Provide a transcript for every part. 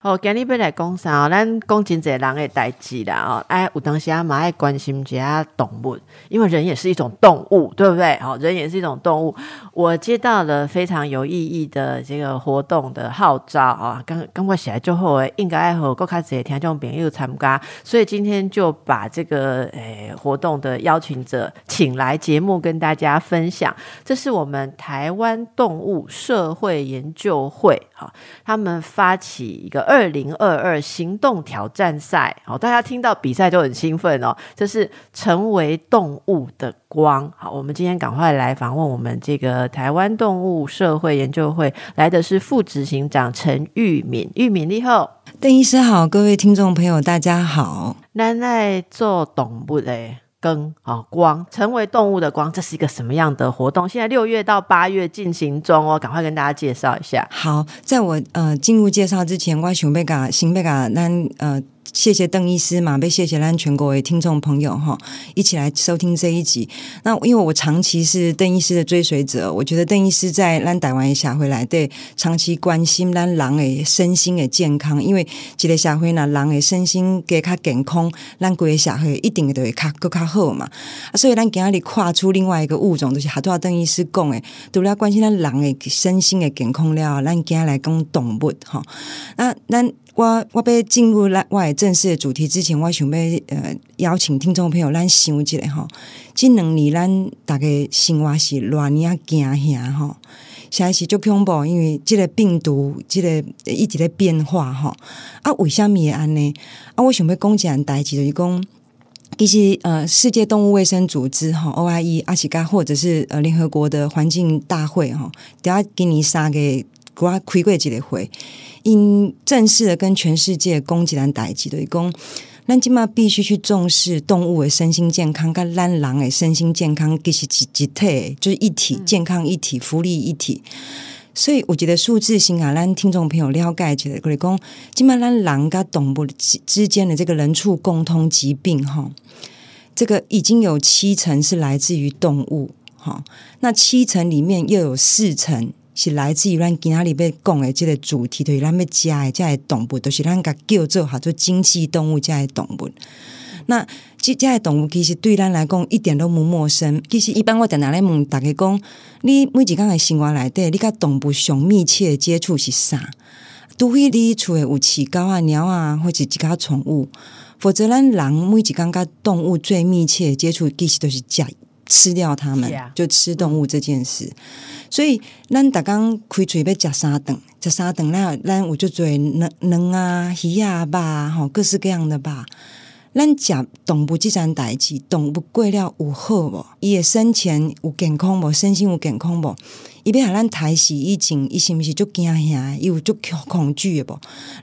好，今日要来讲啥哦？咱讲真济人的代志啦哦，哎，有当时啊，蛮爱关心一下动物，因为人也是一种动物，对不对？好，人也是一种动物。我接到了非常有意义的这个活动的号召啊，刚刚我起来之后，应该和各开始听众朋友参加，所以今天就把这个诶活动的邀请者请来节目跟大家分享。这是我们台湾动物社会研究会哈，他们发起一个。二零二二行动挑战赛，哦，大家听到比赛就很兴奋哦。这是成为动物的光，好，我们今天赶快来访问我们这个台湾动物社会研究会来的是副执行长陈玉敏，玉敏你好，邓医师好，各位听众朋友大家好，咱在做动物嘞。灯啊光成为动物的光，这是一个什么样的活动？现在六月到八月进行中哦，赶快跟大家介绍一下。好，在我呃进入介绍之前，我想贝嘎新贝嘎那呃。谢谢邓医师嘛，被谢谢咱全国的听众朋友哈，一起来收听这一集。那因为我长期是邓医师的追随者，我觉得邓医师在咱台湾下回来对长期关心咱人的身心的健康，因为一个社会呢，人的身心给较健康，咱规个社会一定都会较更较好嘛。所以咱今日跨出另外一个物种，就是好多邓医师讲的，除了关心咱人的身心的健康了，咱今日来讲动物哈。那咱。我我要进入来我正式的主题之前，我想要呃邀请听众朋友咱想一下吼，这两年咱大概生活是乱呀惊吓吼，现在是足恐怖，因为这个病毒这个一直在变化吼。啊，为什么会安呢？啊，我想要讲一件代志，就是讲其实呃世界动物卫生组织哈 OIE 阿西加或者是呃联合国的环境大会哈，等下给你三个国开过一个会。因正式的跟全世界攻击咱代际的讲，咱今嘛必须去重视动物的身心健康，跟咱人的身心健康，其实是一体，就是一体健康一体，福利一体。所以我觉得数字性啊，咱听众朋友了解起来，可以讲，今嘛咱人跟动物之间的这个人畜共通疾病，哈，这个已经有七成是来自于动物，哈，那七成里面又有四成。是来自于咱今仔日要讲的这个主题，就是咱要食的这些动物，都是咱甲叫做叫做经济动物这些动物。那这这些动物其实对咱来讲一点都不陌生。其实一般我定定咧问大家讲，你每一工的生活内底，你甲动物上密切接触是啥？除非你厝诶有饲狗啊、鸟啊，或者其他宠物，否则咱人每一工甲动物最密切接触，其实都是食。吃掉它们，就吃动物这件事。所以，咱大刚开嘴要食沙等，食沙等那咱我就做能能啊、鱼啊吧，吼，各式各样的吧。咱食动物这件代志，动物过了有好无？伊诶生前有健康无？身心有健康无？伊要互咱抬死以前，伊是毋是足惊吓？伊有足恐惧诶无？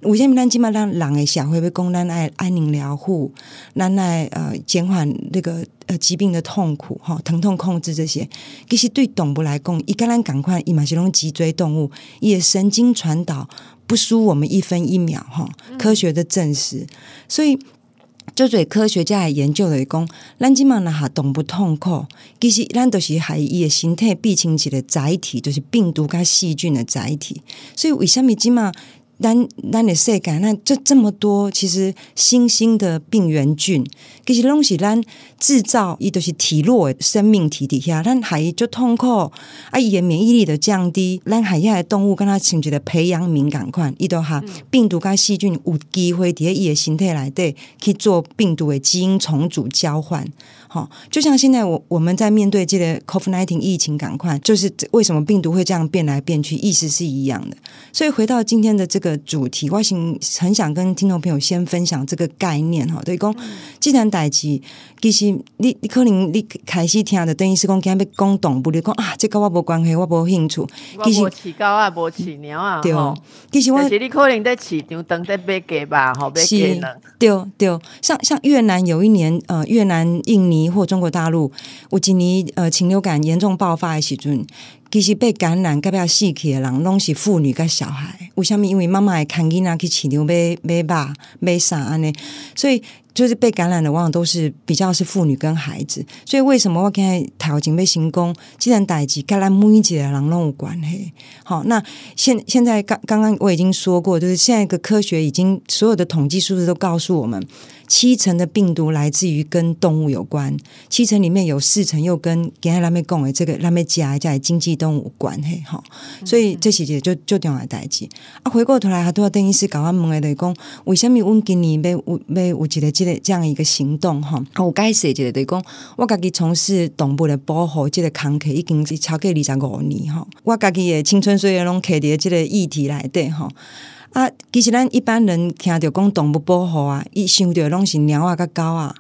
为什么咱即码咱人诶社会要讲咱爱安宁疗护，咱爱呃减缓那个呃疾病的痛苦吼，疼痛控制这些，其实对动物来讲，伊跟咱赶快伊嘛是拢脊椎动物，伊诶神经传导不输我们一分一秒哈，科学的证实，所以。就做科学家的研究来讲，咱即嘛那下动不痛苦，其实咱都是还伊的身体变成一个载体，就是病毒甲细菌的载体。所以为什么即嘛？咱咱的世界，那这这么多，其实新兴的病原菌，其实拢是咱制造，伊都是体弱的生命体底下，咱还就痛苦，啊，伊的免疫力的降低，咱海下的动物跟它情觉的培养敏感款，伊都哈病毒跟细菌有机会伫伊的形态来对去做病毒的基因重组交换。好，就像现在我我们在面对这个 COVID-19 疫情，赶快就是为什么病毒会这样变来变去，意思是一样的。所以回到今天的这个主题，我想很想跟听众朋友先分享这个概念哈。对，讲既然代志，其实你你可能你开始听的等于是讲今日讲动物，你讲啊，这跟我无关系，我无兴趣。其实饲狗啊，无饲猫啊，对。其实我其实你可能在市场等在买鸡吧，好买鸡呢。对对，像像越南有一年呃，越南印尼。或中国大陆，有一年呃禽流感严重爆发的时阵，其实被感染、隔壁死去的人，拢是妇女跟小孩。为什么？因为妈妈会看囡仔去饲场买买肉、买啥安尼，所以就是被感染的，往往都是比较是妇女跟孩子。所以为什么我现在头前被行宫，既然代际跟咱每一个人都有关系。好，那现现在刚刚刚我已经说过，就是现在一个科学已经所有的统计数字都告诉我们。七成的病毒来自于跟动物有关，七成里面有四成又跟刚才咱们讲的这个咱们加加经济动物有关系哈，所以这些就就重要代志。啊，回过头来，他都要邓医师搞我问的，就是讲为什么阮今年要有要有一个这个这样一个行动哈？我该说一个，就是讲我家己从事动物的保护这个工课已经是超过二十五年哈，我家己的青春岁月拢刻伫这个议题来对哈。啊，其实咱一般人听着讲动物保护啊，伊想着拢是猫啊、甲狗啊。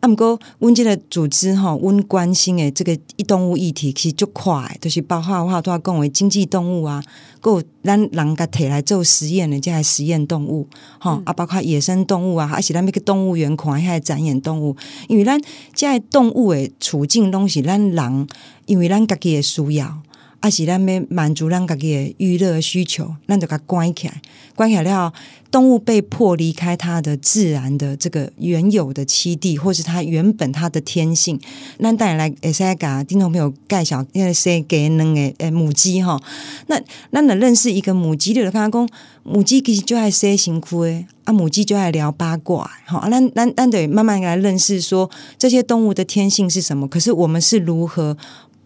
啊，毋过阮即个组织吼，阮关心诶，即个一动物议题其实足快，就是包括我拄仔讲诶经济动物啊，有咱人甲摕来做实验诶，即个实验动物，吼啊，包括野生动物啊，还是咱要去动物园看遐展演动物，因为咱即系动物诶处境拢是咱人，因为咱家己诶需要。啊，是咱要满足咱家己的娱乐需求，咱就甲关起来，关起来了，动物被迫离开它的自然的这个原有的栖地，或是它原本它的天性。咱带来会使甲听众朋友介绍，因为生给两个诶母鸡哈。那咱能认识一个母鸡，就刚刚讲母鸡其实就爱生辛苦诶，啊母鸡就爱聊八卦，好，咱咱咱得慢慢来认识说这些动物的天性是什么。可是我们是如何？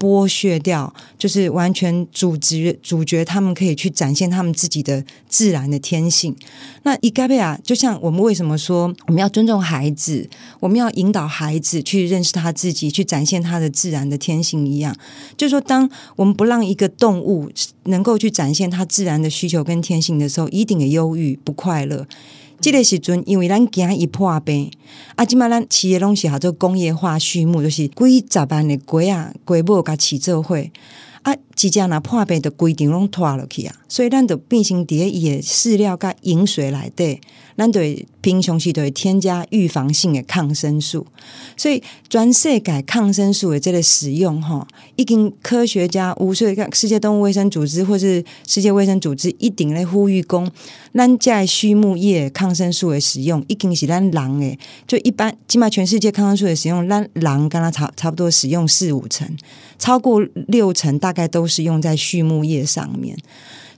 剥削掉，就是完全主角主角，他们可以去展现他们自己的自然的天性。那伊盖贝亚，就像我们为什么说我们要尊重孩子，我们要引导孩子去认识他自己，去展现他的自然的天性一样。就是说，当我们不让一个动物能够去展现它自然的需求跟天性的时候，一定也忧郁不快乐。这个时阵，因为咱惊伊破病，啊，即嘛咱饲诶拢是叫做工业化畜牧，就是几十万的鸡啊、鸡母甲饲做伙。啊，即只若破病的规定拢拖落去啊，所以咱就变成伫伊诶饲料甲饮水内底，咱对平常时对添加预防性的抗生素。所以全世界抗生素的这个使用，哈，已经科学家、无数个世界动物卫生组织或是世界卫生组织一定咧呼吁讲，咱在畜牧业抗生素的使用，已经是咱人诶，就一般起码全世界抗生素的使用，咱人跟它差差不多使用四五成。超过六成大概都是用在畜牧业上面，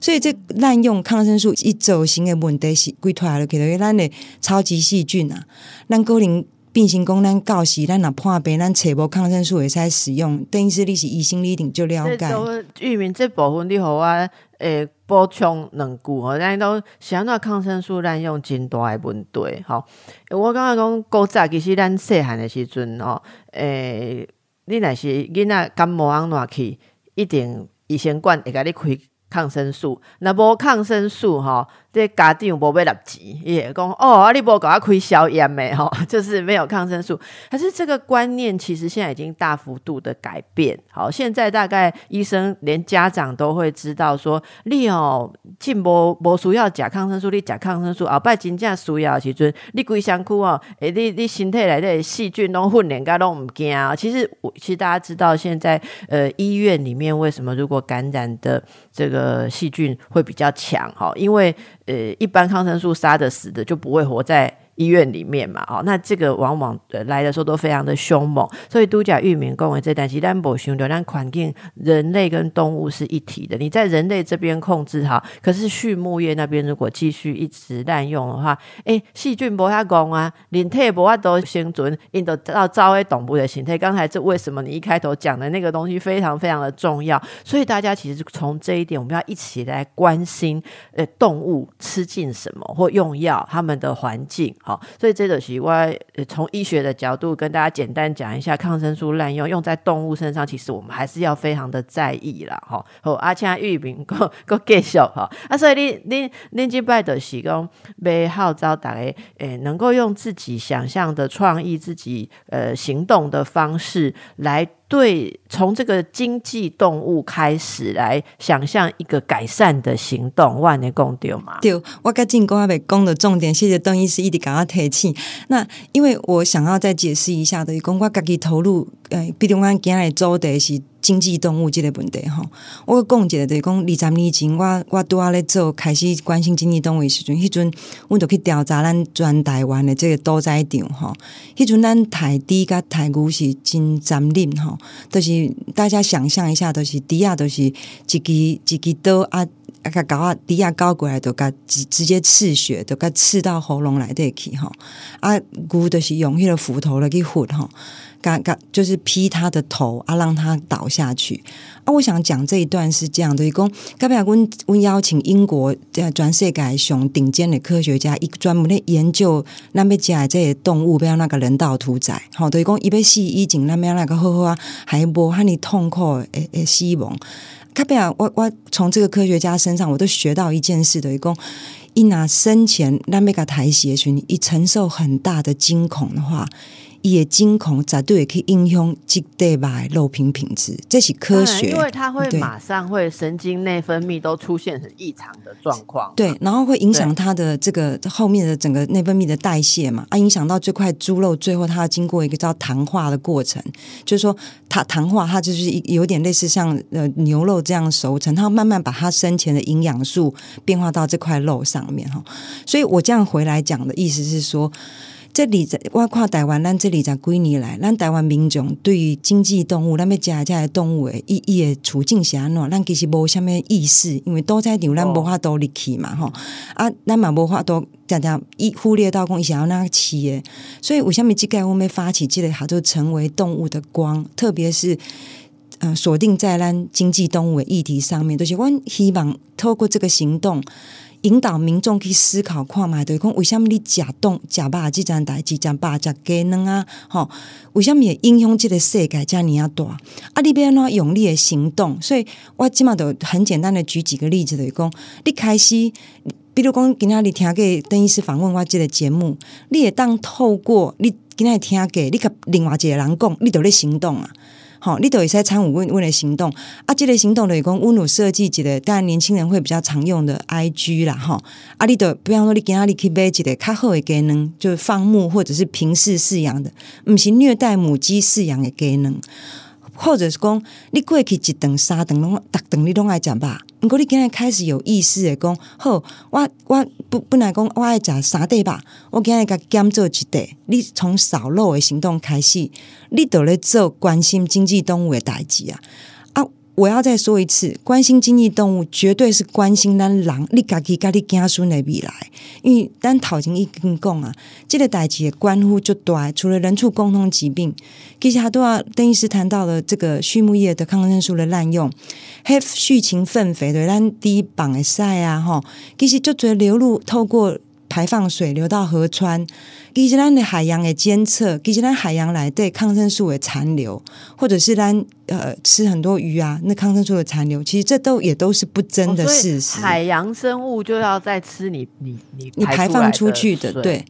所以这滥用抗生素一走型的问题是归出来了，给到咱的超级细菌啊，咱高龄变形功能告示咱若破病，咱找无抗生素会使使用，等于是你是医生你一定就了解。玉明这部分你和我诶补充两句哦，咱都想到抗生素滥用真大诶问题。吼，我刚刚讲古早其实咱细汉诶时阵哦，诶。你若是囡仔感冒安怎去，一定医生管会甲你开抗生素。那波抗生素哈。这家长无要立钱，也讲哦，你无给他开消炎的吼，就是没有抗生素。可是这个观念其实现在已经大幅度的改变。好，现在大概医生连家长都会知道说，你哦进无无需要假抗生素，你假抗生素后摆真正需要时阵，你规身躯哦，诶，你你身体内底细菌拢混连甲拢唔惊啊。其实我其实大家知道，现在呃医院里面为什么如果感染的这个细菌会比较强？哈，因为呃，一般抗生素杀的死的就不会活在。医院里面嘛，哦，那这个往往来的时候都非常的凶猛，所以都甲玉民公为这但其单薄熊流量环境，人类跟动物是一体的。你在人类这边控制好，可是畜牧业那边如果继续一直滥用的话，哎，细菌不下讲啊，连体不法都生存，印度到招诶动物的形态。刚才这为什么你一开头讲的那个东西非常非常的重要？所以大家其实从这一点，我们要一起来关心，呃，动物吃进什么或用药，他们的环境。好，所以这个习惯从医学的角度跟大家简单讲一下，抗生素滥用用在动物身上，其实我们还是要非常的在意啦。哈。好，而且玉明够够继续哈，啊，所以你你你这拜的是讲被号召大家诶，能够用自己想象的创意、自己呃行动的方式来。对，从这个经济动物开始来想象一个改善的行动，万年共丢嘛？对，我该进攻阿北攻的重点，谢谢邓医师一直跟我提起。那因为我想要再解释一下的，公我自己投入呃，比如讲今日主题是经济动物这个问题吼，我讲一个就是讲二十年前，我我拄啊咧做开始关心经济动物的时阵，迄阵阮就去调查咱全台湾的这个屠宰场吼，迄阵咱台猪甲台牛是真残忍吼，都、是大家想象一下，都、是猪啊，都是一支一支刀啊。啊，甲狗啊，低啊，高过来都甲直直接刺血，都甲刺到喉咙来底去吼。啊，牛就是用迄个斧头来去斧吼，甲甲就是劈他的头啊，让他倒下去。啊，我想讲这一段是这样的，讲，隔壁阮阮邀请英国在全世界上顶尖的科学家，一专门咧研究咱要食这些动物，不要那个人道屠宰。好，等于讲伊要死以前，咱要那个好好啊，还无遐尼痛苦诶诶死亡。卡贝尔，我我从这个科学家身上，我都学到一件事的，一共一拿生前那贝卡台血群，一承受很大的惊恐的话。也惊恐，绝对也可以影响即对吧？肉品品质，这是科学，因为它会马上会神经内分泌都出现很异常的状况，对，然后会影响它的这个后面的整个内分泌的代谢嘛，啊，影响到这块猪肉，最后它要经过一个叫糖化的过程，就是说它糖化，它就是有点类似像呃牛肉这样熟成，它慢慢把它生前的营养素变化到这块肉上面哈，所以我这样回来讲的意思是说。这里在我看台湾，咱这里在几年来，咱台湾民众对于经济动物，咱要食这些动物的意义的处境是安怎？咱其实无虾米意识，因为多在场咱无法度入去嘛，吼啊，咱嘛无法度常常一忽略到讲伊想要那个企业，所以为虾米即个我们发起即个，它就成为动物的光，特别是呃锁定在咱经济动物的议题上面，就是阮希望透过这个行动。引导民众去思考，看嘛，对讲为什么你食动食肉即件代志，食肉食鸡卵啊？吼，为什么会影响即个世界遮尔啊大？啊，你要安怎用力的行动？所以我即码都很简单的举几个例子，对讲，你开始，比如讲今仔日听过邓医师访问我即个节目，你也当透过你今仔日听过，你甲另外一个人讲，你都咧行动啊。好，你都会使参与阮阮的行动啊！这类行动的讲，阮有设计一个，当然年轻人会比较常用的 I G 啦，哈！啊，你都比方说你今仔日去买一个较好的鸡卵，就是放牧或者是平视饲养的，毋是虐待母鸡饲养的鸡卵。或者是讲，你过去一顿三顿拢，逐顿你拢爱食肉。毋过你今日开始有意识的讲，好，我我不本来讲我爱食三块肉，我今日甲减做一块。你从少肉的行动开始，你都咧做关心经济动物的代志啊。我要再说一次，关心经济动物绝对是关心咱人，你家己家你家孙的未来。因为咱头前已经讲啊，这个代志关乎就大，除了人畜共同疾病，其实他都要邓医师谈到了这个畜牧业的抗生素的滥用，还畜禽粪肥对咱低绑的晒啊，吼，其实就得流入透过。排放水流到河川，其实咱的海洋的监测，其实咱海洋来对抗生素的残留，或者是咱呃吃很多鱼啊，那抗生素的残留，其实这都也都是不争的事实。海洋生物就要在吃你你你你排放出去的，对。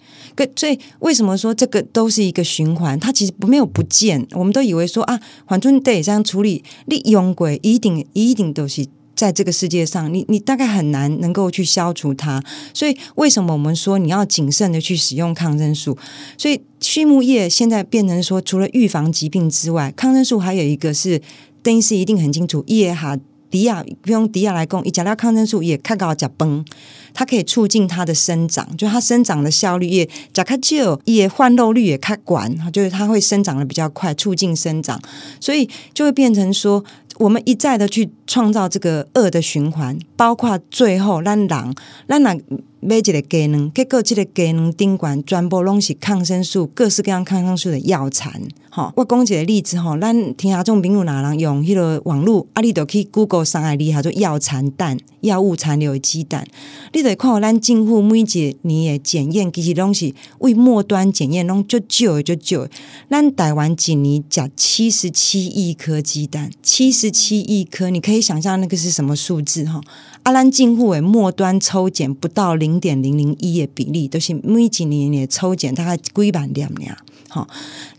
所以为什么说这个都是一个循环？它其实没有不见，我们都以为说啊，反正得这样处理，你用鬼一定一定都是。在这个世界上，你你大概很难能够去消除它，所以为什么我们说你要谨慎的去使用抗生素？所以畜牧业现在变成说，除了预防疾病之外，抗生素还有一个是，邓医师一定很清楚，叶哈迪亚用迪亚来供，一讲到抗生素也看到甲崩，它可以促进它的生长，就它生长的效率也甲卡就也换肉率也开管，就是它会生长的比较快，促进生长，所以就会变成说。我们一再的去创造这个恶的循环，包括最后让狼让狼买一个鸡卵，结果这个鸡卵顶管全部拢是抗生素，各式各样抗生素的药残。吼，我讲一个例子吼，咱听下种朋友哪人用迄个网络，啊，你就去 Google 上海里，叫做药残蛋、药物残留的鸡蛋，你得看咱政府每一年的检验，其实拢是为末端检验，拢就少足少。咱台湾一年食七十七亿颗鸡蛋，七十七亿颗，你可以想象那个是什么数字哈？啊，咱进户为末端抽检不到零零点零零一的比例，都是每几年的抽检大概几万两两。好，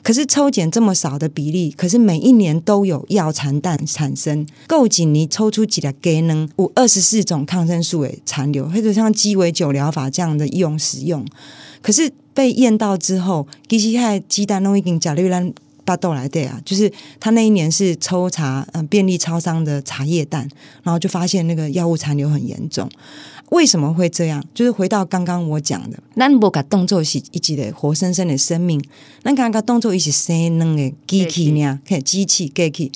可是抽检这么少的比例，可是每一年都有药残蛋产生。够紧，你抽出几粒鸡能有二十四种抗生素的残留，或者像鸡尾酒疗法这样的用使用。可是被验到之后，其实还鸡蛋都已经甲氯兰巴豆来对啊，就是他那一年是抽查嗯便利超商的茶叶蛋，然后就发现那个药物残留很严重。为什么会这样？就是回到刚刚我讲的，咱无甲动作是一级的活生生的生命，咱刚刚动作一是生能的机器呢？看机器机器，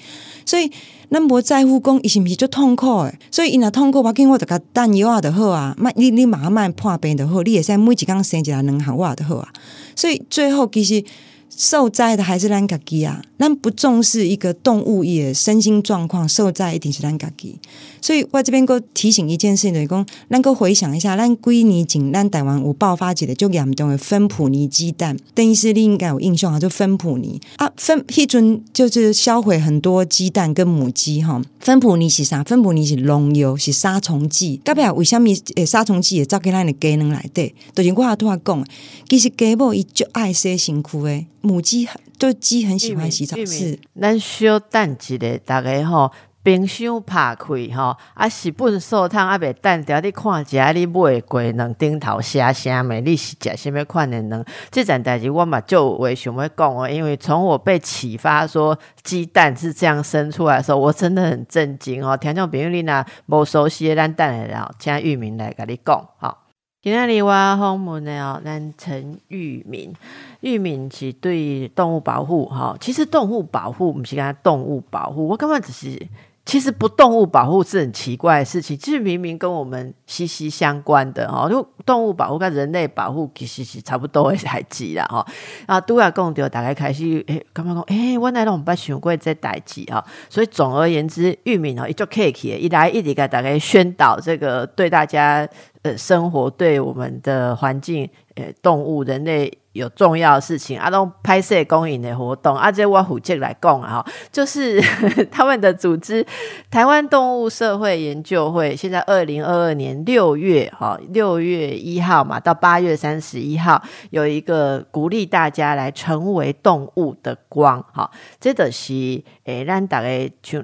所以咱无在乎讲伊是不是就痛苦诶？所以伊若痛苦，我紧我就甲等药啊就好啊，慢你你慢慢破病就好，你会使每一工生一下两项话就好啊。所以最后其实。受灾的还是咱家己啊！咱不重视一个动物也身心状况，受灾一定是咱家己。所以我这边够提醒一件事情，就是讲，咱够回想一下，咱几年前咱台湾有爆发起来就严重的芬普尼鸡蛋，等于是你应该有印象啊，就芬普尼啊，芬迄阵就是销毁很多鸡蛋跟母鸡哈。芬普尼是啥？芬普尼是农药，是杀虫剂。隔壁为什么诶杀虫剂也造给咱的鸡能来对？就是我拄仔讲，其实鸡母伊就爱洗身躯诶。母鸡很，就鸡很喜欢洗澡。是，咱小等一个，大家吼冰箱拍开吼，啊，是本素汤啊，袂蛋掉。你看一下，你买过两顶头写啥物？你是食什么款的呢？这件代志我嘛就为想要讲哦，因为从我被启发说鸡蛋是这样生出来的时候，我真的很震惊哦。听众朋友你若无熟悉咱蛋的了，请玉明来跟你讲好。今天里我访问的哦，咱陈玉敏，玉敏是对动物保护哈。其实动物保护不是跟他动物保护，我根本只是其实不动物保护是很奇怪的事情，其实明明跟我们息息相关的哈。就动物保护跟人类保护其实是差不多的代志啦哈。啊，都要讲到大概开始诶，刚刚讲诶，我来拢唔捌想过这代志哈。所以总而言之，玉敏哦，一做 cake 一来一直给大家宣导这个对大家。呃，生活对我们的环境、呃，动物、人类有重要的事情，啊，都拍摄公益的活动，啊，这我虎杰来讲啊，就是 他们的组织台湾动物社会研究会，现在二零二二年六月哈，六月一号嘛，到八月三十一号，有一个鼓励大家来成为动物的光，哈，这的是诶，让大家就。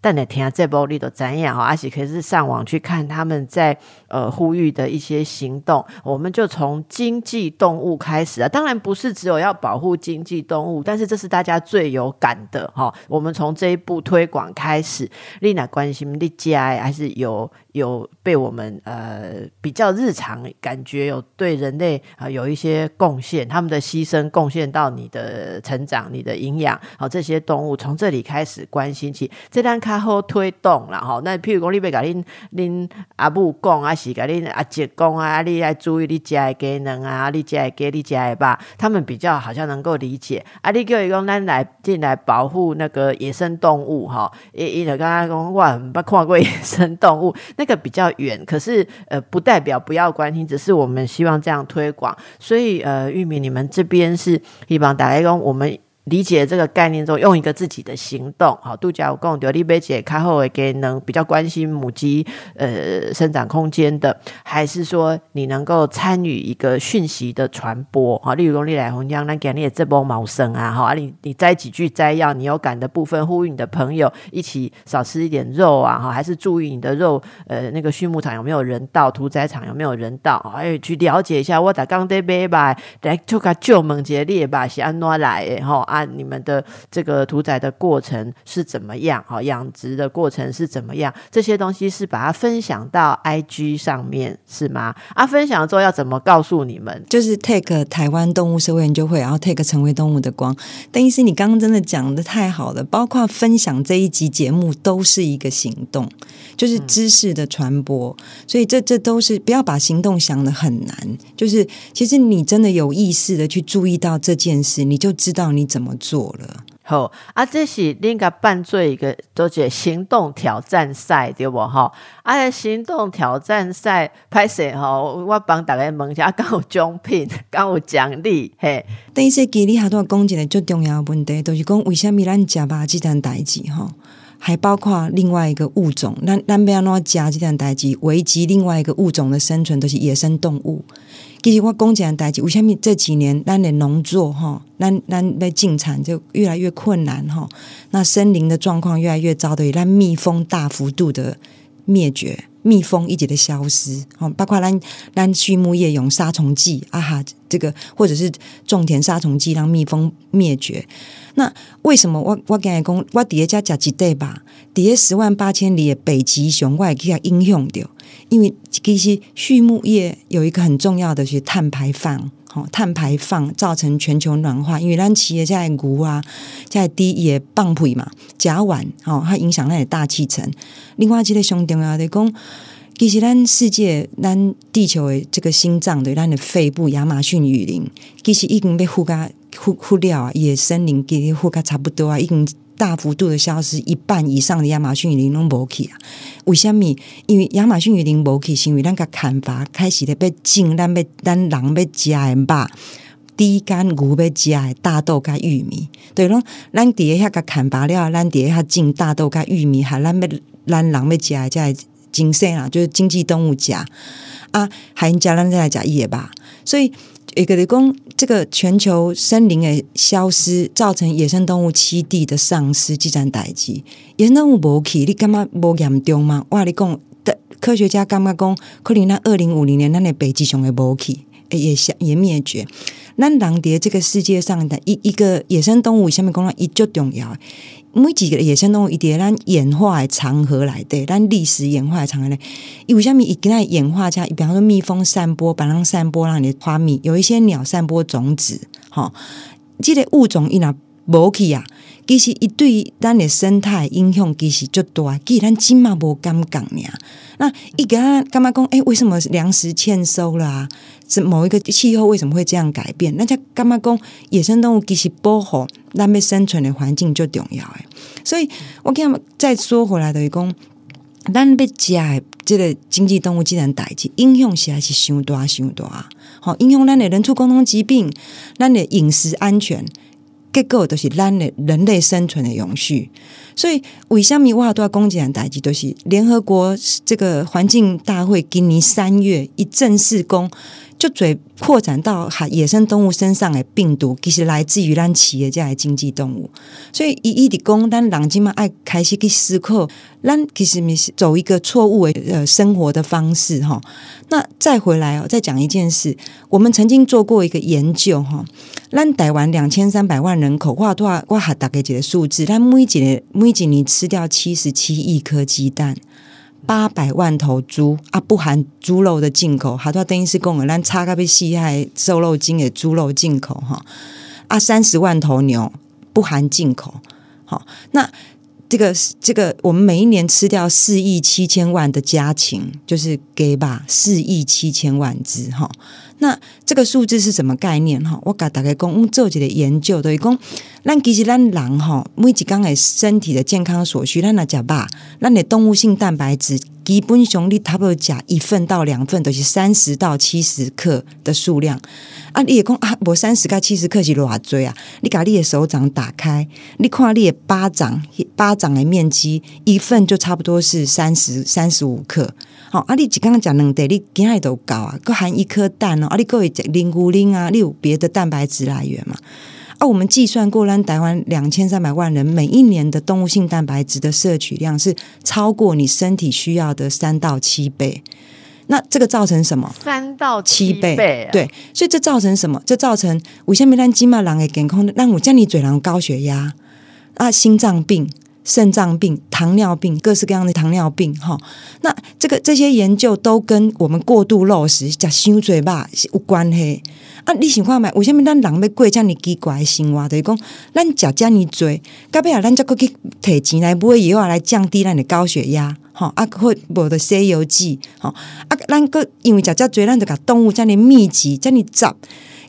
但你听这波你都怎样哈？而且可以是上网去看他们在呃呼吁的一些行动。我们就从经济动物开始啊，当然不是只有要保护经济动物，但是这是大家最有感的哈。我们从这一步推广开始，丽娜关心丽家还是有。有被我们呃比较日常感觉有对人类啊有一些贡献，他们的牺牲贡献到你的成长、你的营养，好这些动物从这里开始关心起，这单卡后推动了哈。那譬如讲你别甲恁恁阿母讲啊，是甲恁阿姐讲啊，你来注意你家的技能啊，你家的鸡，你家的吧，他们比较好像能够理解。啊，你叫伊讲咱来进来保护那个野生动物哈，伊伊就刚刚讲我捌看过野生动物那。这个比较远，可是呃，不代表不要关心，只是我们希望这样推广。所以呃，玉米，你们这边是希望大家讲我们。理解这个概念之后，用一个自己的行动，好，度假共丢，你贝姐开后会给能比较关心母鸡呃生长空间的，还是说你能够参与一个讯息的传播，好，例如讲你来红江，那给你也这波毛生啊，好，你你摘几句摘要，你有感的部分，呼吁你的朋友一起少吃一点肉啊，哈，还是注意你的肉，呃，那个畜牧场有没有人道，屠宰场有没有人道，还有去了解一下我打刚得买吧，来做个旧门节列吧，是安怎来的，哈。啊，你们的这个屠宰的过程是怎么样？好，养殖的过程是怎么样？这些东西是把它分享到 IG 上面是吗？啊，分享之后要怎么告诉你们？就是 take 台湾动物社会研究会，然后 take 成为动物的光。邓医师，你刚刚真的讲的太好了，包括分享这一集节目都是一个行动，就是知识的传播。所以这这都是不要把行动想的很难，就是其实你真的有意识的去注意到这件事，你就知道你怎么。怎么做了？好啊，这是另一个办做一个都叫行动挑战赛，对不？吼，啊，行动挑战赛拍摄吼，我帮大家问一下，刚有奖品，刚有奖励，嘿。等于说，给你好多讲一个最重要的问题，就是讲为什么咱食吧这件代志吼，还包括另外一个物种，咱咱不要怎加这件代志，危及另外一个物种的生存，都是野生动物。其实我讲一件代志，为什么这几年咱的农作哈，咱咱在进产就越来越困难哈？那森林的状况越来越糟的，咱蜜蜂大幅度的灭绝。蜜蜂一直的消失，哦，包括咱咱畜牧业用杀虫剂啊哈，这个或者是种田杀虫剂让蜜蜂灭绝。那为什么我我刚才讲我底下加几对吧？底下十万八千里的北极熊我也给它影响掉，因为其实畜牧业有一个很重要的是碳排放。碳排放造成全球暖化，因为咱企业在牛啊，在低也放屁嘛，甲烷哦，它影响那大气层。另外，这个上重要的讲，其实咱世界、咱地球的这个心脏的咱的肺部亚马逊雨林，其实已经被覆盖、覆覆掉啊，野森林给覆盖差不多啊，已经。大幅度的消失，一半以上的亚马逊雨林拢无去啊！为什么？因为亚马逊雨林无去，是因为咱个砍伐开始的被禁，咱被咱人要食的肉，低干牛要食的大豆加玉米，对咯。咱底下个砍伐了，咱底下禁大豆加玉米，还咱要咱人要食的才精神啦，就是经济动物食啊，还加咱再来食叶吧，所以。一个的讲，这个全球森林的消失，造成野生动物栖地的丧失，即战代志。野生动物无去，你干嘛无严重吗？哇！你讲科学家感觉讲？可能那二零五零年，那的北极熊会无去，也也灭绝。那狼蝶这个世界上的一一个野生动物，下面讲了一就重要。每几个野生动物伊伫，咱演化的长河来的，咱历史演化的长河来。因为下面一跟它演化下，比方说蜜蜂散播，把人散播让你花蜜；有一些鸟散播种子，哈，这个物种伊若无去啊。其实一对咱的生态影响其实就大，既然今嘛无敢讲呀。那一个干嘛讲？哎，为什么粮食欠收了啊？是某一个气候为什么会这样改变？那才干嘛讲？野生动物其实保护咱们生存的环境就重要诶。所以我跟他们再说回来的讲，咱被加这个经济动物既然代志，影响实在是伤大伤大，好影响咱的人畜共同疾病，咱的饮食安全。结果都是咱的人类生存的永续，所以为什么我都要攻击人代志，都是联合国这个环境大会今年三月一正式公。就嘴扩展到海野生动物身上的病毒，其实来自于咱企业家的经济动物，所以一一的讲，咱人今嘛爱开始去思考，咱其实是走一个错误的呃生活的方式哈。那再回来哦，再讲一件事，我们曾经做过一个研究哈，咱台湾两千三百万人口，话多少？我还大概几个数字，咱每几年每几年吃掉七十七亿颗鸡蛋。八百万头猪啊，不含猪肉的进口，好多等于是讲了，咱差个被西海瘦肉精的猪肉进口哈啊，三十万头牛不含进口，好，那这个这个我们每一年吃掉四亿七千万的家禽，就是给吧四亿七千万只哈。那这个数字是什么概念哈？我给大家讲，做几个研究，等于讲，咱其实咱人吼，每一天的身体的健康所需，咱来食肉，咱的动物性蛋白质，基本上你差不多食一份到两份，都是三十到七十克的数量。啊，你也讲啊，无三十到七十克是偌多啊？你把你的手掌打开，你看你的巴掌，巴掌的面积，一份就差不多是三十三十五克。好，啊，你一刚刚讲两袋，你今日都够啊，佮含一颗蛋哦，啊，你各位零骨零啊，你有别的蛋白质来源嘛？啊，我们计算过，咱台湾两千三百万人每一年的动物性蛋白质的摄取量是超过你身体需要的三到七倍。那这个造成什么？三到七倍，对，所以这造成什么？这造成为什么咱金马人的健康，让我叫你嘴狼高血压啊，心脏病。肾脏病、糖尿病，各式各样的糖尿病，哈，那这个这些研究都跟我们过度肉食、食伤嘴巴有关系。啊，你想看觅？为什么咱人要过遮尔奇怪的生活？就是讲，咱食这么多，到尾啊，咱再过去摕钱来买药啊来降低咱的高血压，吼啊，或无的西游记，吼啊，咱个因为食遮多，咱就甲动物遮尼密集，遮尼杂。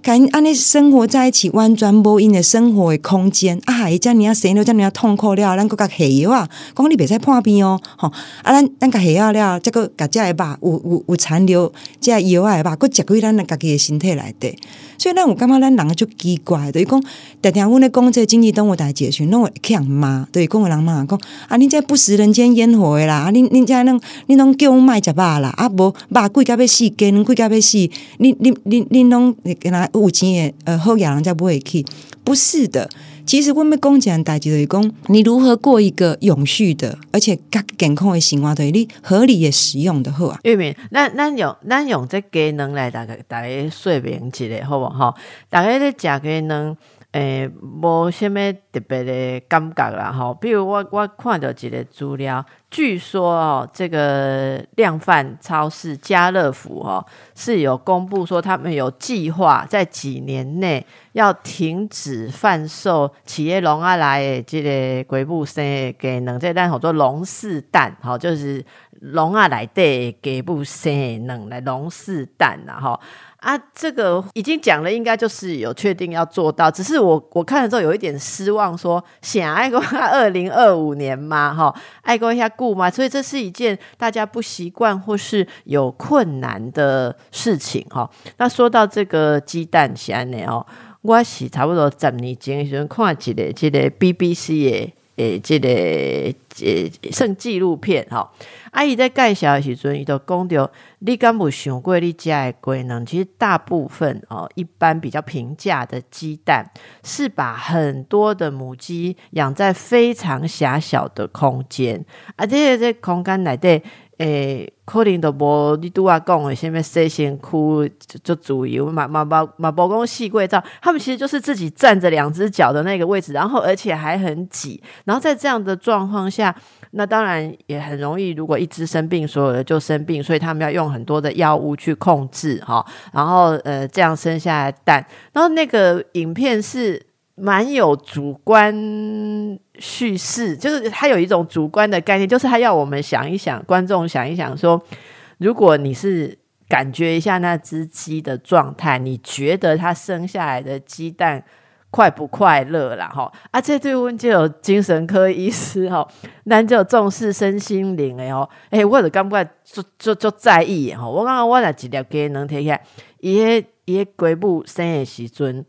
跟安尼生活在一起，完全无因的生活的空间啊！伊遮尔啊，生了遮尔啊，痛苦了，咱搁甲下药啊，讲你别使破病哦，吼啊！咱咱甲下药了，再个甲遮个肉有有有残留，遮药啊肉，搁食归咱家己的身体内底。所以咱有感觉咱人就奇怪，等于讲，常常阮咧讲这经济动物大解群，拢会强骂，对，讲个人骂讲啊，恁这不食人间烟火的啦，啊，恁恁这恁恁拢叫我卖食肉啦，啊，无肉贵甲要死，鸡卵贵甲要死，恁恁恁恁拢跟他有钱的呃好野人才不会去，不是的。其实我们讲讲代志就是讲，你如何过一个永续的，而且较健康的生活，对你合理的使用的好啊。玉明，咱咱用咱用这鸡卵来大概大概说明一下，好不好？大概咧食鸡卵。诶，无虾米特别的感觉啦，吼。比如我我看到一个资料，据说哦，这个量贩超市家乐福哦是有公布说，他们有计划在几年内要停止贩售企业龙啊来的这个鬼布生给能这蛋好多龙四蛋，好就是龙啊来的给布生能来龙四蛋然后。啊，这个已经讲了，应该就是有确定要做到。只是我我看了之后有一点失望，说想爱过二零二五年嘛，哈，爱过一下故嘛，所以这是一件大家不习惯或是有困难的事情，哈。那说到这个鸡蛋安呢，哦，我是差不多十年前时阵看一个这个 BBC 的。诶，这个诶，算纪录片吼。阿姨在介绍的时阵，伊都讲到，你敢有想过你家的鸡呢？其实大部分哦，一般比较平价的鸡蛋，是把很多的母鸡养在非常狭小的空间，而且这空间内底。诶，可能都无你拄啊讲诶，什物细身躯就主由嘛嘛嘛嘛，包讲细柜照，他们其实就是自己站着两只脚的那个位置，然后而且还很挤，然后在这样的状况下，那当然也很容易，如果一只生病，所有的就生病，所以他们要用很多的药物去控制哈，然后呃这样生下来蛋，然后那个影片是。蛮有主观叙事，就是他有一种主观的概念，就是他要我们想一想，观众想一想，说如果你是感觉一下那只鸡的状态，你觉得它生下来的鸡蛋快不快乐啦？哈，啊，这对问就有精神科医师哈，那就重视身心灵的哦，哎，我者感觉就就就在意哈，我刚刚我来几条给能听下，伊个伊个龟母生的时阵。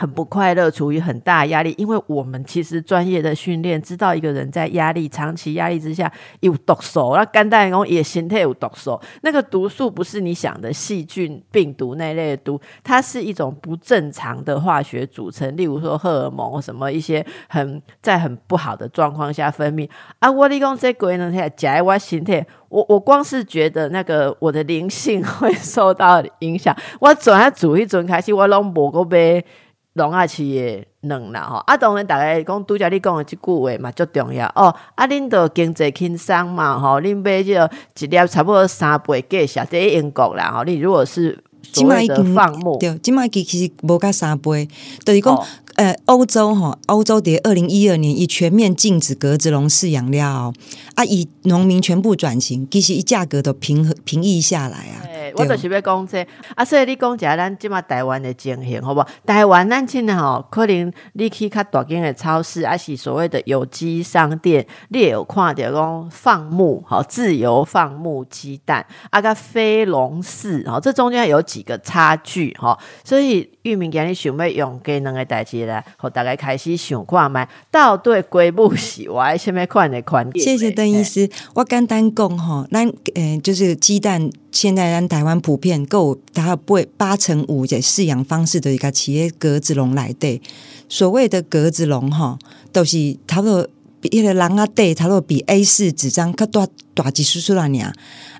很不快乐，处于很大压力，因为我们其实专业的训练知道，一个人在压力、长期压力之下有毒素，那肝胆功也心态有毒素。那个毒素不是你想的细菌、病毒那类的毒，它是一种不正常的化学组成，例如说荷尔蒙什么一些很在很不好的状况下分泌。啊，我你讲这鬼呢？假我心态，我我光是觉得那个我的灵性 会受到影响。我转下煮一转开始，我拢无个呗。龙啊，饲诶卵啦吼，啊，当然，逐个讲拄则你讲诶即句话嘛，足重要哦。啊，恁着经济轻松嘛吼，恁买即个一粒差不多三倍价钱，第一英国啦吼。你如果是即卖已经放牧，对，即卖其实无甲三倍，就是讲。呃，欧洲哈，欧洲的二零一二年已全面禁止格子笼饲养了，啊，以农民全部转型，其实一价格都平和平抑下来啊。我就是要讲这，啊，所以你讲一下咱即马台湾的情形，好不好？台湾咱现在吼，可能你去较大间的超市，还是所谓的有机商店，你也有看到讲放牧，好，自由放牧鸡蛋，啊个飞龙式，好，这中间有几个差距，哈，所以玉明今日想要用给两个代志。好，大家开始想看卖到底规模是我什么款的款？谢谢邓医师。我简单讲哈，咱呃就是鸡蛋，现在咱台湾普遍够达不八成五的饲养方式的一个企业格子笼来的。所谓的格子笼哈，都是差不多比一个人啊对，差不多比 A 四纸张较大大几叔叔那样。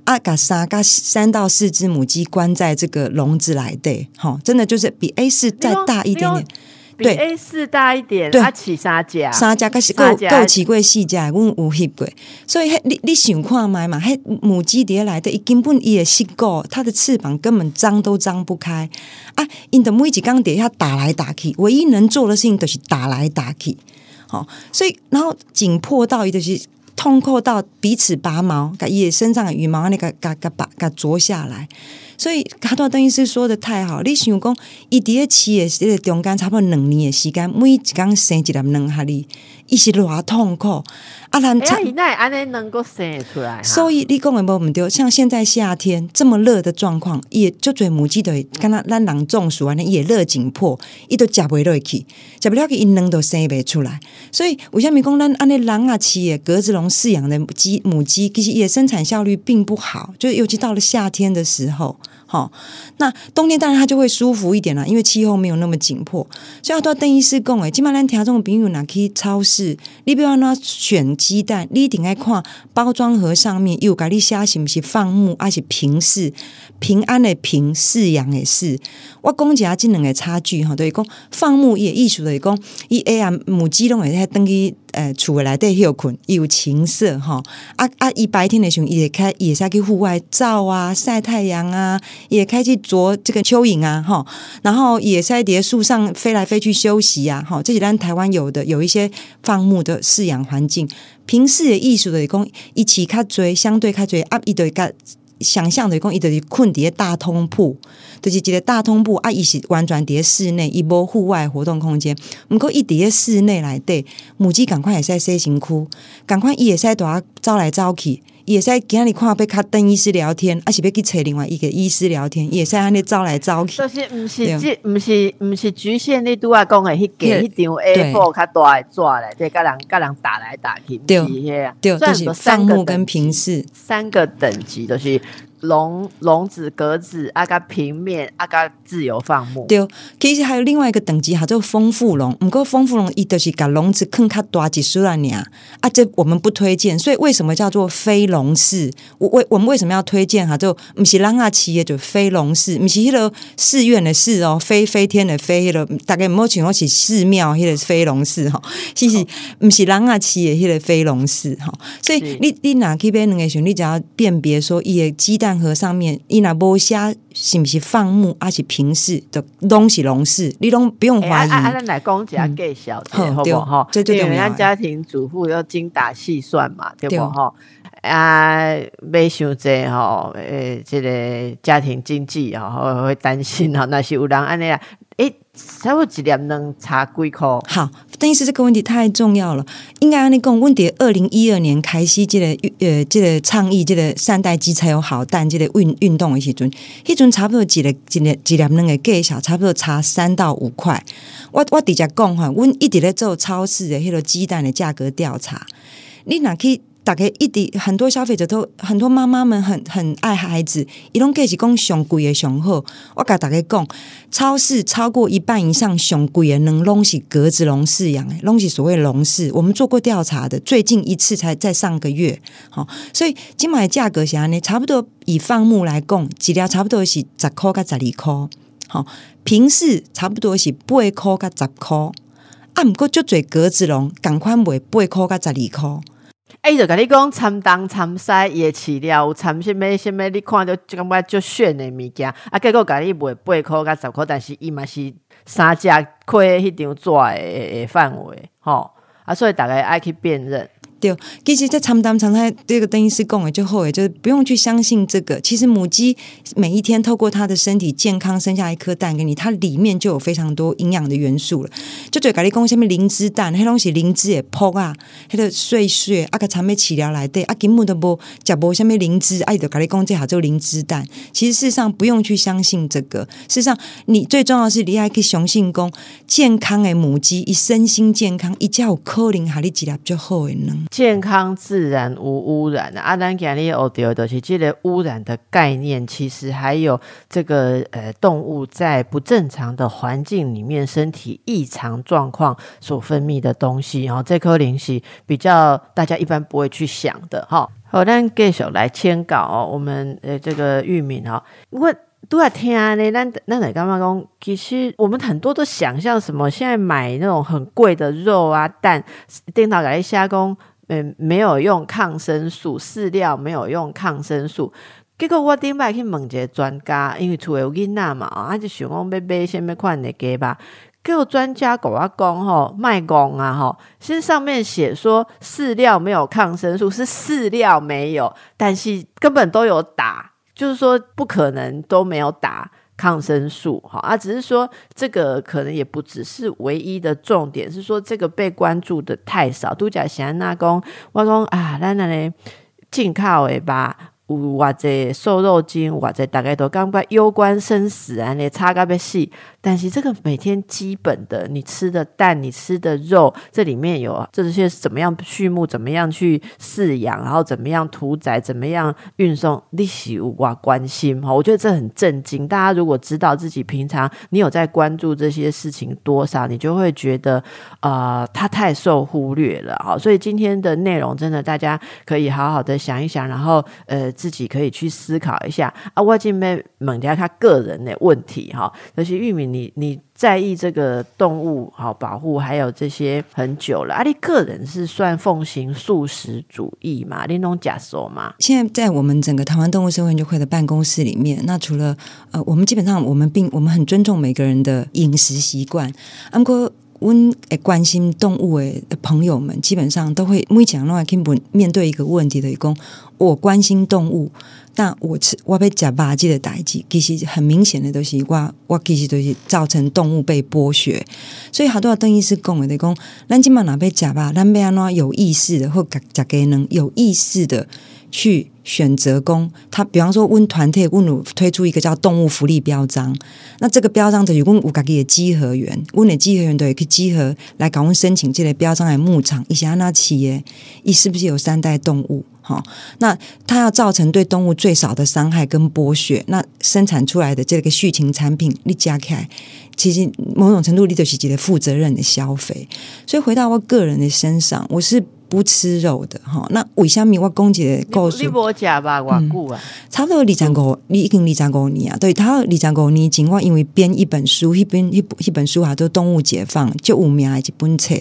啊，甲三甲三到四只母鸡关在这个笼子来的，哈，真的就是比 A 四再大一点点。对 A 四大一点，它起三家，三家开始够够起过四家，阮有翕过。所以，你你想看买嘛？迄母鸡蝶来的，伊根本伊也是够，它的翅膀根本张都张不开啊！因的每一缸底下打来打去，唯一能做的事情就是打来打去。好，所以然后紧迫到伊就是痛苦到彼此拔毛，把伊身上的羽毛那个嘎嘎拔嘎啄下来。所以，卡多邓医师说的太好。你想讲，伊第一期也是中间差不多两年诶时间，每一工生一粒卵下哩，伊是偌痛苦。啊，咱哎，那安尼能够生出来。所以你讲诶无毋对，像现在夏天这么热的状况，也就做母鸡会，敢若咱人中暑安尼也热紧迫，伊都食袂落去，食不了去，伊卵都生袂出来。所以，为虾米讲咱安尼人啊，饲诶格子笼饲养的鸡母鸡，其实伊诶生产效率并不好，就尤其到了夏天的时候。哈。那冬天当然它就会舒服一点了，因为气候没有那么紧迫。所以要到邓医师讲诶，今麦咱听众朋友哪去超市，你不要那选鸡蛋，你一定要看包装盒上面有甲你写是不是放牧，还是平饲平安的平饲养的饲。我讲一下这两个差距哈，就是讲放牧业艺术的讲，伊哎呀母鸡拢会在等于呃厝诶内底休困，伊有情色哈。啊啊，伊白天的时候也开也是去户外照啊，晒太阳啊，也开去啄这个蚯蚓啊哈。然后也在蝶树上飞来飞去休息啊哈。这是咱台湾有的有一些放牧的饲养环境，平视的艺术的讲，一起较追相对较追啊，伊对较想象的讲，伊就是困伫个大通铺。就是一个大通铺啊，伊是完全伫室内，伊无户外活动空间。毋过伊伫个室内内底，母鸡赶快会使洗身躯，赶快伊会使大家走来走去，伊会使今日看要较邓医师聊天，还是要去找另外一个医师聊天，伊会使安尼招来招去。就是毋是即毋是毋是局限你拄啊讲的，迄个迄张 A 4较大诶纸咧，对，甲人甲人打来打去，对，啊，对，就是三目跟平视三个等级，就是。笼笼子格子啊，个平面啊，个自由放牧。对，其实还有另外一个等级，叫做丰富笼。不过丰富笼伊就是把笼子更较大几数了呢啊，这我们不推荐。所以为什么叫做非笼式？我为我们为什么要推荐哈？就不是让啊企业就非笼式，不是迄个寺院的寺哦，飞飞天的飞，迄个大概目前我是寺庙迄个飞笼式哈，其实不是人啊企业迄个飞笼式哈。所以你你哪去买两个时，你只要辨别说伊的鸡蛋。蛋盒上面伊那无写是不是放牧，还是平视的东西笼式，你都不用怀疑。啊，咱来讲一下介绍，好不好？这就人家家庭主妇要精打细算嘛，对不哈？啊，没想这吼，诶，这个家庭经济哈，会担心哈，那是有人安尼啊。诶，差不多一粒能差几块？好，邓医师这个问题太重要了。应该安尼讲，问题二零一二年开始，这个呃，这个倡议，这个善待鸡才有好蛋，这个运运动的时阵，迄阵差不多一粒一粒一粒两个计小，差不多差三到五块。我我直接讲哈，阮一直咧做超市的迄个鸡蛋的价格调查，你哪去？大概一滴很多消费者都很多妈妈们很很爱孩子，伊拢计是讲上贵的上好。我甲大家讲，超市超过一半以上上贵的能拢是格子笼饲养，拢是所谓笼饲。我们做过调查的，最近一次才在上个月。好，所以今买价格啥呢？差不多以放牧来讲，几条差不多是十块甲十二块。好，平时差不多是八块甲十块。啊，毋过足侪格子笼，共款卖八块甲十二块。哎，就甲你讲参东参西也饲料，有参什物什物，你看着就感觉足炫的物件，啊，结果甲你卖八箍甲十箍，但是伊嘛是三只亏迄张纸的范围，吼，啊，所以逐个爱去辨认。对，其实，在长单长胎这个邓医师讲的就后，就是不用去相信这个。其实母鸡每一天透过它的身体健康生下一颗蛋给你，它里面就有非常多营养的元素了。就对，咖喱公下面灵芝蛋，迄东西灵芝也破啊，迄个碎碎啊个长尾饲料来对啊，根本都无食无下面灵芝，啊，就咖喱公这下就灵芝蛋。其实事实上不用去相信这个，事实上你最重要是你还可以相信讲健康的母鸡，一身心健康，一叫可能哈你几粒就好的呢。健康自然无污染的阿丹讲的哦，对的，其实这个污染的概念，其实还有这个呃动物在不正常的环境里面，身体异常状况所分泌的东西，然后这颗灵犀比较大家一般不会去想的哈。好，咱继续来签稿哦，我们呃这个玉米哈，我都在听呢，那那你刚刚讲，其实我们很多都想象什么，现在买那种很贵的肉啊蛋，电脑来加工。嗯，没有用抗生素饲料，没有用抗生素。结果我顶摆去问一个专家，因为厝有囡仔嘛，啊，就想讲要买什么款的鸡吧。结果专家跟我讲吼，卖讲啊吼，其实上面写说饲料没有抗生素，是饲料没有，但是根本都有打，就是说不可能都没有打。抗生素，哈啊，只是说这个可能也不只是唯一的重点，是说这个被关注的太少。都讲喜安那公，我讲啊，咱那里进口的吧，有或者瘦肉精，或者大概都感觉攸关生死啊，你差个别细，但是这个每天基本的，你吃的蛋，你吃的肉，这里面有这些怎么样畜牧，怎么样去饲养，然后怎么样屠宰，怎么样运送，利息无挂关心哈。我觉得这很震惊。大家如果知道自己平常你有在关注这些事情多少，你就会觉得啊，他太受忽略了哈。所以今天的内容真的大家可以好好的想一想，然后呃自己可以去思考一下啊。我今天猛调他个人的问题哈，那些玉米。你你在意这个动物好保护，还有这些很久了。阿你个人是算奉行素食主义嘛？你弄假说嘛？现在在我们整个台湾动物社会研究会的办公室里面，那除了呃，我们基本上我们并我们很尊重每个人的饮食习惯。安哥，温诶关心动物诶朋友们，基本上都会每讲的话，根本面对一个问题的，一共我关心动物。那我吃我被假巴鸡的代际，其实很明显的都是我我其实都是造成动物被剥削，所以好多邓医师讲的讲，咱今嘛哪被假巴，咱被安怎有意识的或假假给能有意识的去选择公，他比方说问团体问我推出一个叫动物福利标章，那这个标章的有温五家己的集合员，温的集合员都可以集合来搞温申请这类标章来牧场，以前那企业，一是不是有三代动物？好，那它要造成对动物最少的伤害跟剥削，那生产出来的这个畜禽产品，你加起来，其实某种程度你都是一个负责任的消费。所以回到我个人的身上，我是。不吃肉的哈，那为什么我讲一个故事？你无食吧，我久啊？差不多二十五，你已经二十五年啊。对，他二十五年前，我因为编一本书，一本一一本书啊，都动物解放，就有名一本册。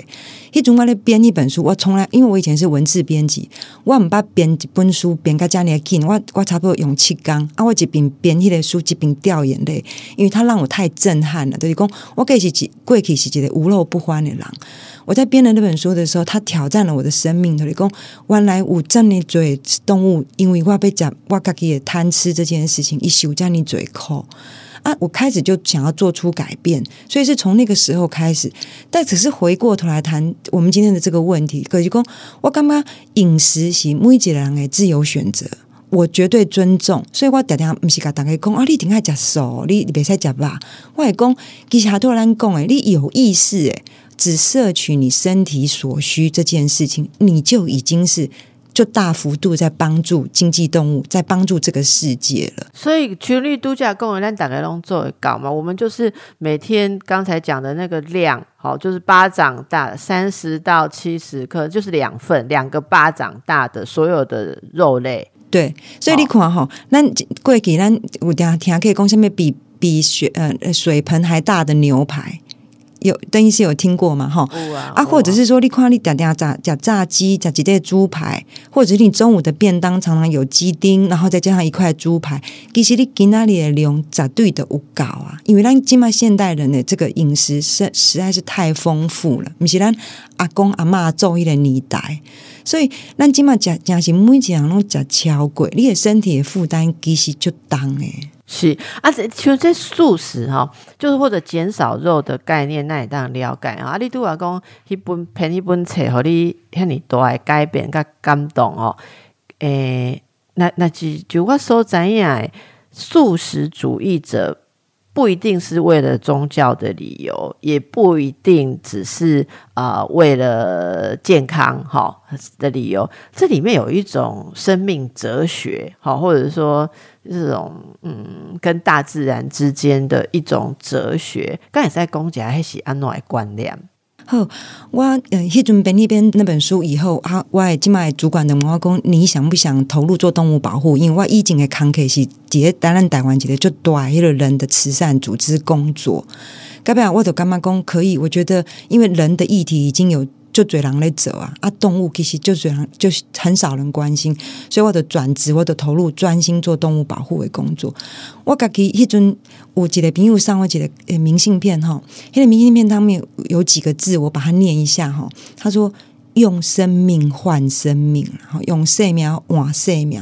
迄阵我咧编一本书，我从来因为我以前是文字编辑，我毋捌编一本书编甲遮尔紧，我我差不多用七工啊，我一边编迄个书，一边掉眼泪，因为他让我太震撼了。就是讲，我计是一过去是一个无肉不欢的人。我在编的那本书的时候，他挑战了我的生命。他讲，原来有这么嘴动物，因为我被讲，我自己也贪吃这件事情，一受这样嘴口啊！我开始就想要做出改变，所以是从那个时候开始。但只是回过头来谈我们今天的这个问题，可是讲我干嘛饮食是每一个人的自由选择，我绝对尊重。所以我常常不是跟大家讲啊，你顶爱食素，你你别再食吧。我系讲，其实好多人讲诶，你有意识诶。只摄取你身体所需这件事情，你就已经是就大幅度在帮助经济动物，在帮助这个世界了。所以群力度假公园咱打开龙做搞嘛，我们就是每天刚才讲的那个量，好，就是巴掌大三十到七十克，就是两份两个巴掌大的所有的肉类。对，所以你看哈，那过去咱有听听可以讲下面比比水呃水盆还大的牛排。有邓医师有听过吗？哈啊，或者是说你看你点点炸炸炸鸡，炸几袋猪排，或者是你中午的便当常常有鸡丁，然后再加上一块猪排，其实你今那里的量绝对的有够啊！因为咱今嘛现代人的这个饮食是实在是太丰富了，不是咱阿公阿妈做一个年代，所以咱今嘛食真是每一样拢食超过，你的身体的负担其实就重诶。是啊，这像这素食哈，就是或者减少肉的概念，那也当然了解啊。你拄话讲一本偏一本册，和你遐尼大的改变甲感动哦。诶，那那就就我所知影，素食主义者不一定是为了宗教的理由，也不一定只是啊为了健康哈的理由。这里面有一种生命哲学，好，或者说。这种嗯，跟大自然之间的一种哲学，刚才在公家还是安诺的观念。好，我呃，迄阵本那边那本书以后啊，我今麦主管的问我讲，你想不想投入做动物保护？因为我以前的康 K 是接担任台湾一个就大迄个人的慈善组织工作，该不要我都干嘛讲可以？我觉得因为人的议题已经有。就嘴狼来走啊！啊，动物其实就嘴狼，就是很少人关心，所以我的转职，我的投入，专心做动物保护的工作。我家己迄阵有一个朋友上我一个明信片哈，那个明信片上面有几个字，我把它念一下哈。他说：“用生命换生命，用生命换生命。”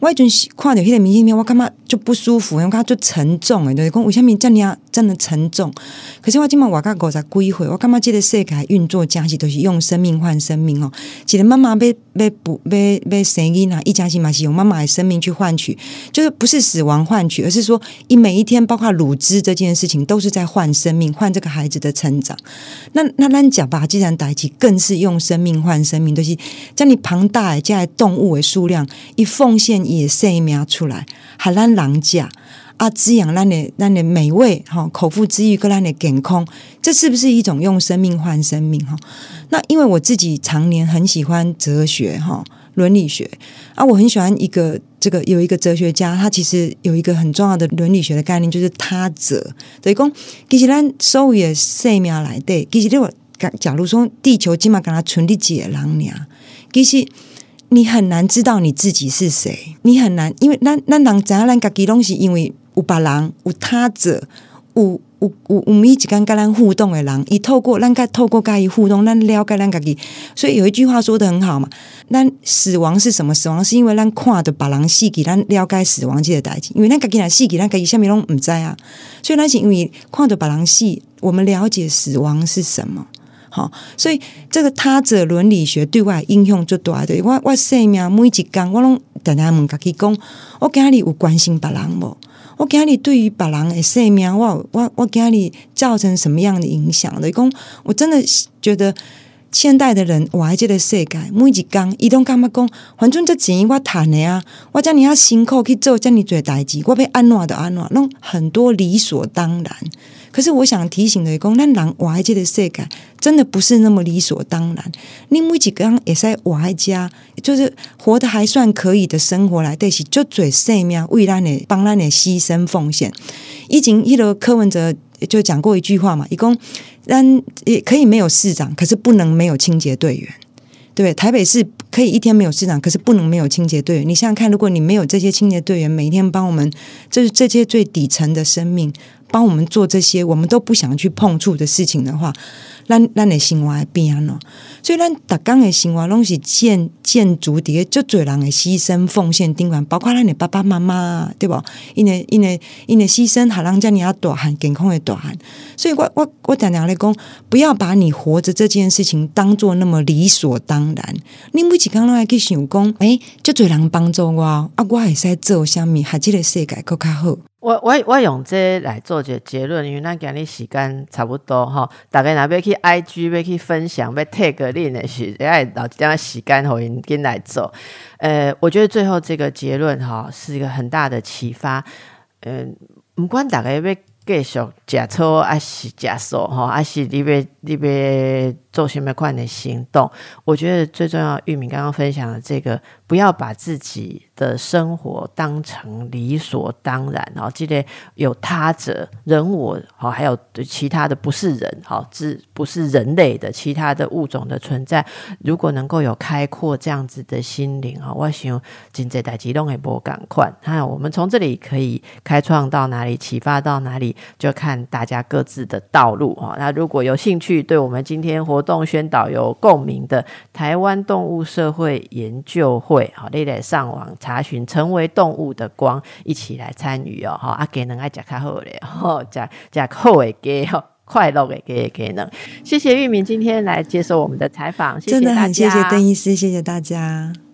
我迄阵看到迄个明信片，我感觉就不舒服，因为它就沉重诶，对，讲为什么这样真的沉重？可是我今晚我甲狗在归回，我干嘛记得世界运作加是都是用生命换生命哦。记得妈妈被被不被被生婴啊，一家是嘛是用妈妈的生命去换取，就是不是死亡换取，而是说一每一天，包括乳汁这件事情，都是在换生命，换这个孩子的成长。那那咱讲吧，既然代起更是用生命换生命，就是将你庞大的这动物的数量一奉献也生命出来，还咱。狼价啊，滋养让你让你美味哈，口腹之欲跟让你健康，这是不是一种用生命换生命哈？那因为我自己常年很喜欢哲学哈，伦理学啊，我很喜欢一个这个有一个哲学家，他其实有一个很重要的伦理学的概念，就是他者。等于讲，其实咱所有的生命来对，其实我假如说地球起码跟他存的几个人呀，其实。你很难知道你自己是谁，你很难，因为咱咱人怎样咱家己东西，因为有别人有他者，有有有有一起跟咱互动的人，伊透过咱个透过跟伊互动，咱了解咱家己。所以有一句话说的很好嘛，咱死亡是什么？死亡是因为咱看的别人死给咱了解死亡这个代志，因为咱家己来死给咱家己下面拢唔知啊，所以咱是因为看的别人死，我们了解死亡是什么。好，所以这个他者伦理学对外应用最大的，我我生命每一工，我拢常常问家己讲，我今日有关心别人无？我今日对于别人的生命，我我我今日造成什么样的影响？的讲，我真的觉得现代的人，我还记得世界每一工，伊拢感觉讲，反正这钱我赚的啊，我叫你要辛苦去做，叫你做代志，我被安怎的安怎，弄很多理所当然。可是我想提醒的讲，咱人活在这个世界，真的不是那么理所当然。你每几个人也在活在家，就是活得还算可以的生活来，对是就嘴生命为咱的帮咱的牺牲奉献。以前一个柯文哲就讲过一句话嘛，一共咱也可以没有市长，可是不能没有清洁队员。对，台北市可以一天没有市长，可是不能没有清洁队员。你想想看，如果你没有这些清洁队员，每天帮我们，就是这些最底层的生命。帮我们做这些我们都不想去碰触的事情的话，咱咱的生活变了。所以咱逐工的生活拢是建建筑底下就最人的牺牲奉献顶完，包括咱的爸爸妈妈，对不？因为因为因为牺牲，还让叫你要大汉健康的大汉。所以我我我常常来讲，不要把你活着这件事情当做那么理所当然。你每次刚拢来去想讲，诶，就最人帮助我，啊，我会使做虾米，还这个世界更较好。我我我用这来做个结论，因为咱今日时间差不多哈，大概若要去 IG 要去分享要 take 恁的是，要留一点时间互因跟来做。呃，我觉得最后这个结论哈是一个很大的启发。嗯，不管大家要继续食草还是食素哈，还是你要你要做什么款的行动，我觉得最重要，玉米刚刚分享的这个。不要把自己的生活当成理所当然哦，记得有他者人我好，还有其他的不是人好，只不是人类的其他的物种的存在。如果能够有开阔这样子的心灵啊，我想今这代激动也不赶快。那我们从这里可以开创到哪里，启发到哪里，就看大家各自的道路哈。那如果有兴趣，对我们今天活动宣导有共鸣的台湾动物社会研究会。好，你来上网询“成为动物的光”，一起来参与哦！哈，阿给能爱讲较好嘞，哈，讲讲好诶，给快乐给，给给能。谢谢玉明今天来接受我们的采访，谢谢大家谢谢邓医师，谢谢大家。